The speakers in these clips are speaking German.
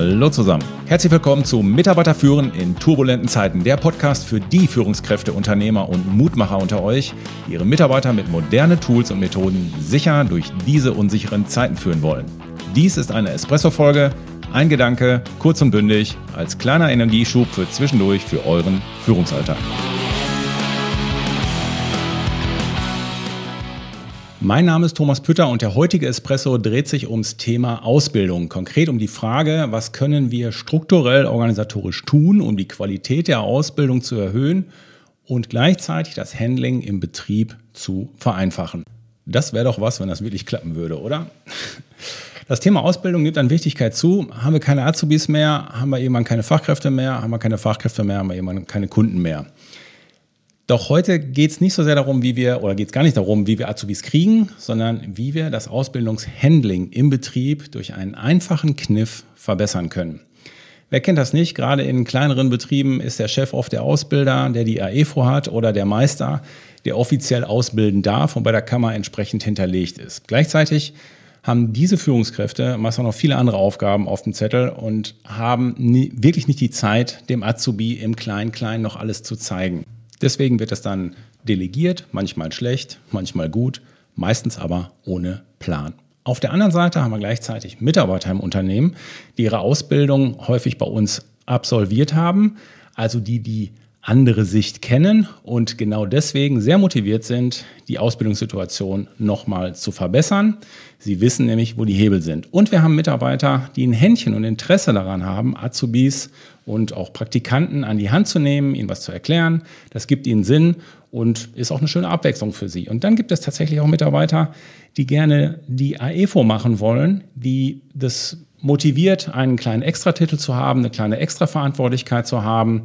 Hallo zusammen. Herzlich willkommen zu Mitarbeiter führen in turbulenten Zeiten, der Podcast für die Führungskräfte, Unternehmer und Mutmacher unter euch, die ihre Mitarbeiter mit modernen Tools und Methoden sicher durch diese unsicheren Zeiten führen wollen. Dies ist eine Espresso-Folge, ein Gedanke, kurz und bündig, als kleiner Energieschub für zwischendurch für euren Führungsalltag. Mein Name ist Thomas Pütter und der heutige Espresso dreht sich ums Thema Ausbildung. Konkret um die Frage, was können wir strukturell organisatorisch tun, um die Qualität der Ausbildung zu erhöhen und gleichzeitig das Handling im Betrieb zu vereinfachen. Das wäre doch was, wenn das wirklich klappen würde, oder? Das Thema Ausbildung nimmt an Wichtigkeit zu. Haben wir keine Azubis mehr, haben wir irgendwann keine Fachkräfte mehr, haben wir keine Fachkräfte mehr, haben wir irgendwann keine Kunden mehr. Doch heute geht es nicht so sehr darum, wie wir, oder geht es gar nicht darum, wie wir Azubis kriegen, sondern wie wir das Ausbildungshandling im Betrieb durch einen einfachen Kniff verbessern können. Wer kennt das nicht? Gerade in kleineren Betrieben ist der Chef oft der Ausbilder, der die AEFO hat oder der Meister, der offiziell ausbilden darf und bei der Kammer entsprechend hinterlegt ist. Gleichzeitig haben diese Führungskräfte meist auch noch viele andere Aufgaben auf dem Zettel und haben nie, wirklich nicht die Zeit, dem Azubi im Klein-Klein noch alles zu zeigen. Deswegen wird es dann delegiert, manchmal schlecht, manchmal gut, meistens aber ohne Plan. Auf der anderen Seite haben wir gleichzeitig Mitarbeiter im Unternehmen, die ihre Ausbildung häufig bei uns absolviert haben, also die die andere Sicht kennen und genau deswegen sehr motiviert sind, die Ausbildungssituation nochmal zu verbessern. Sie wissen nämlich, wo die Hebel sind. Und wir haben Mitarbeiter, die ein Händchen und Interesse daran haben, Azubis und auch Praktikanten an die Hand zu nehmen, ihnen was zu erklären. Das gibt ihnen Sinn und ist auch eine schöne Abwechslung für sie. Und dann gibt es tatsächlich auch Mitarbeiter, die gerne die AEFO machen wollen, die das motiviert, einen kleinen Extratitel zu haben, eine kleine Extraverantwortlichkeit zu haben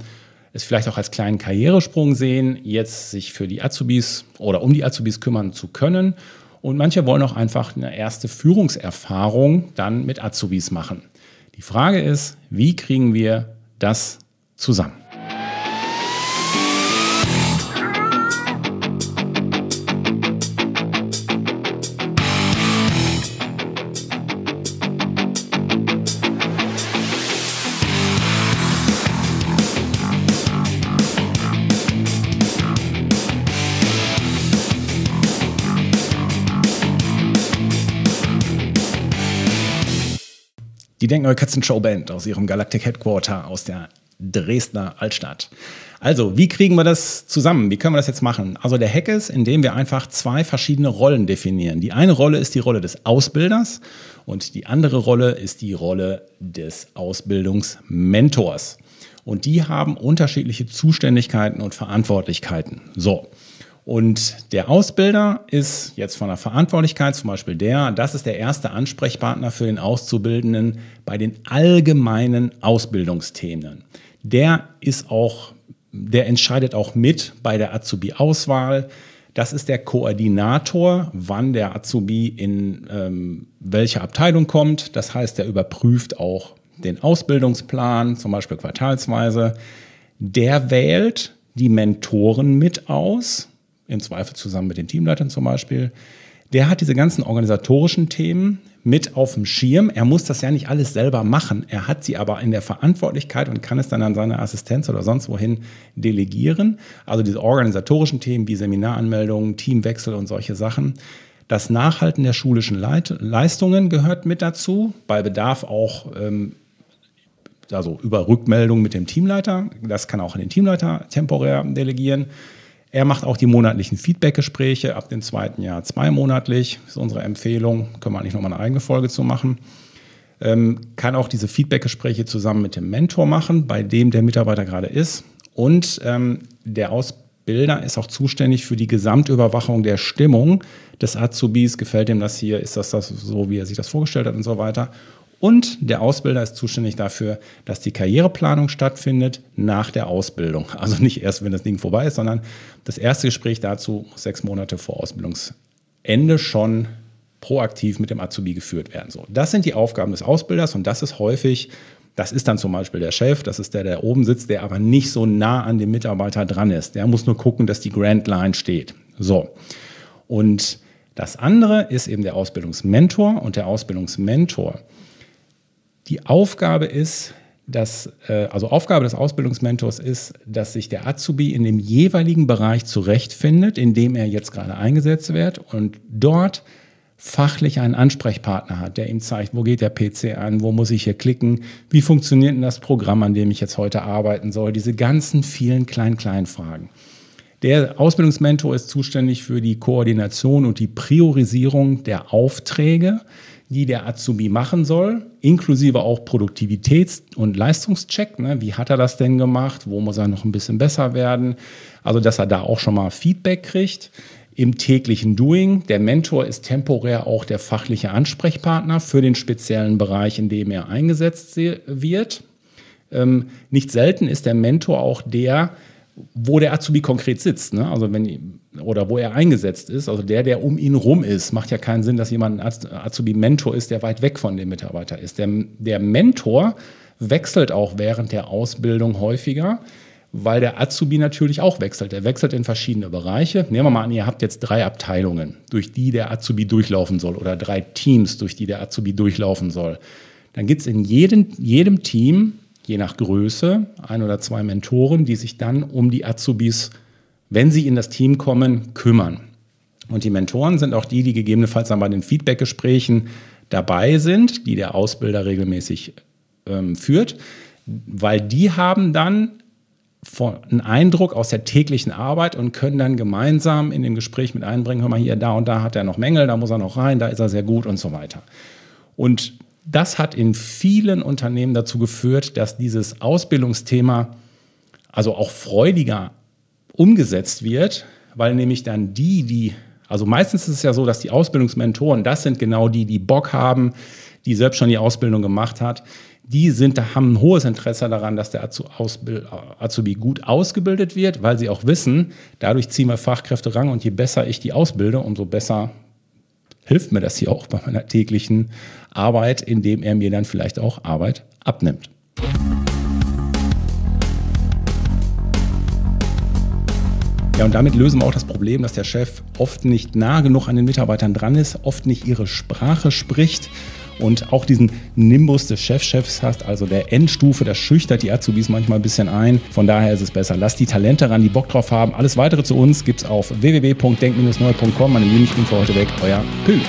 es vielleicht auch als kleinen Karrieresprung sehen, jetzt sich für die Azubis oder um die Azubis kümmern zu können. Und manche wollen auch einfach eine erste Führungserfahrung dann mit Azubis machen. Die Frage ist, wie kriegen wir das zusammen? Die Denkneue Katzenshow Band aus ihrem Galactic Headquarter aus der Dresdner Altstadt. Also, wie kriegen wir das zusammen? Wie können wir das jetzt machen? Also, der Hack ist, indem wir einfach zwei verschiedene Rollen definieren. Die eine Rolle ist die Rolle des Ausbilders und die andere Rolle ist die Rolle des Ausbildungsmentors. Und die haben unterschiedliche Zuständigkeiten und Verantwortlichkeiten. So. Und der Ausbilder ist jetzt von der Verantwortlichkeit zum Beispiel der, das ist der erste Ansprechpartner für den Auszubildenden bei den allgemeinen Ausbildungsthemen. Der ist auch, der entscheidet auch mit bei der Azubi-Auswahl. Das ist der Koordinator, wann der Azubi in ähm, welche Abteilung kommt. Das heißt, der überprüft auch den Ausbildungsplan, zum Beispiel quartalsweise. Der wählt die Mentoren mit aus im Zweifel zusammen mit den Teamleitern zum Beispiel, der hat diese ganzen organisatorischen Themen mit auf dem Schirm. Er muss das ja nicht alles selber machen. Er hat sie aber in der Verantwortlichkeit und kann es dann an seine Assistenz oder sonst wohin delegieren. Also diese organisatorischen Themen wie Seminaranmeldungen, Teamwechsel und solche Sachen. Das Nachhalten der schulischen Leit Leistungen gehört mit dazu. Bei Bedarf auch ähm, also über Rückmeldung mit dem Teamleiter. Das kann auch an den Teamleiter temporär delegieren. Er macht auch die monatlichen Feedbackgespräche ab dem zweiten Jahr zweimonatlich. Ist unsere Empfehlung. Können wir eigentlich nochmal eine eigene Folge zu machen. Ähm, kann auch diese Feedbackgespräche zusammen mit dem Mentor machen, bei dem der Mitarbeiter gerade ist. Und ähm, der Ausbilder ist auch zuständig für die Gesamtüberwachung der Stimmung des Azubis. Gefällt ihm das hier? Ist das, das so, wie er sich das vorgestellt hat und so weiter? Und der Ausbilder ist zuständig dafür, dass die Karriereplanung stattfindet nach der Ausbildung. Also nicht erst, wenn das Ding vorbei ist, sondern das erste Gespräch dazu muss sechs Monate vor Ausbildungsende schon proaktiv mit dem Azubi geführt werden. So, das sind die Aufgaben des Ausbilders und das ist häufig, das ist dann zum Beispiel der Chef, das ist der, der oben sitzt, der aber nicht so nah an dem Mitarbeiter dran ist. Der muss nur gucken, dass die Grand Line steht. So. Und das andere ist eben der Ausbildungsmentor und der Ausbildungsmentor Die Aufgabe ist, dass, äh, also Aufgabe des Ausbildungsmentors ist, dass sich der Azubi in dem jeweiligen Bereich zurechtfindet, in dem er jetzt gerade eingesetzt wird und dort fachlich einen Ansprechpartner hat, der ihm zeigt, wo geht der PC an, wo muss ich hier klicken, wie funktioniert denn das Programm, an dem ich jetzt heute arbeiten soll, diese ganzen vielen kleinen-kleinen Fragen. Der Ausbildungsmentor ist zuständig für die Koordination und die Priorisierung der Aufträge, die der Azubi machen soll, inklusive auch Produktivitäts- und Leistungscheck. Ne? Wie hat er das denn gemacht? Wo muss er noch ein bisschen besser werden? Also, dass er da auch schon mal Feedback kriegt im täglichen Doing. Der Mentor ist temporär auch der fachliche Ansprechpartner für den speziellen Bereich, in dem er eingesetzt wird. Ähm, nicht selten ist der Mentor auch der, wo der Azubi konkret sitzt, ne? also wenn oder wo er eingesetzt ist, also der, der um ihn rum ist, macht ja keinen Sinn, dass jemand ein Azubi-Mentor ist, der weit weg von dem Mitarbeiter ist. Der, der Mentor wechselt auch während der Ausbildung häufiger, weil der Azubi natürlich auch wechselt. Er wechselt in verschiedene Bereiche. Nehmen wir mal an, ihr habt jetzt drei Abteilungen, durch die der Azubi durchlaufen soll oder drei Teams, durch die der Azubi durchlaufen soll. Dann gibt es in jedem, jedem Team je nach Größe ein oder zwei Mentoren, die sich dann um die Azubis, wenn sie in das Team kommen, kümmern. Und die Mentoren sind auch die, die gegebenenfalls dann bei den Feedbackgesprächen dabei sind, die der Ausbilder regelmäßig ähm, führt, weil die haben dann einen Eindruck aus der täglichen Arbeit und können dann gemeinsam in dem Gespräch mit einbringen, hör mal hier, da und da hat er noch Mängel, da muss er noch rein, da ist er sehr gut und so weiter. Und das hat in vielen Unternehmen dazu geführt, dass dieses Ausbildungsthema also auch freudiger umgesetzt wird, weil nämlich dann die, die, also meistens ist es ja so, dass die Ausbildungsmentoren, das sind genau die, die Bock haben, die selbst schon die Ausbildung gemacht hat, die sind, haben ein hohes Interesse daran, dass der Azubi gut ausgebildet wird, weil sie auch wissen, dadurch ziehen wir Fachkräfte ran und je besser ich die ausbilde, umso besser hilft mir das hier auch bei meiner täglichen Arbeit, indem er mir dann vielleicht auch Arbeit abnimmt. Ja, und damit lösen wir auch das Problem, dass der Chef oft nicht nah genug an den Mitarbeitern dran ist, oft nicht ihre Sprache spricht und auch diesen Nimbus des Chefchefs hast, also der Endstufe, das schüchtert die Azubis manchmal ein bisschen ein. Von daher ist es besser, lass die Talente ran, die Bock drauf haben. Alles weitere zu uns gibt's auf www.denk-neu.com. Meine Lieben, ich bin für heute weg. Euer Pü.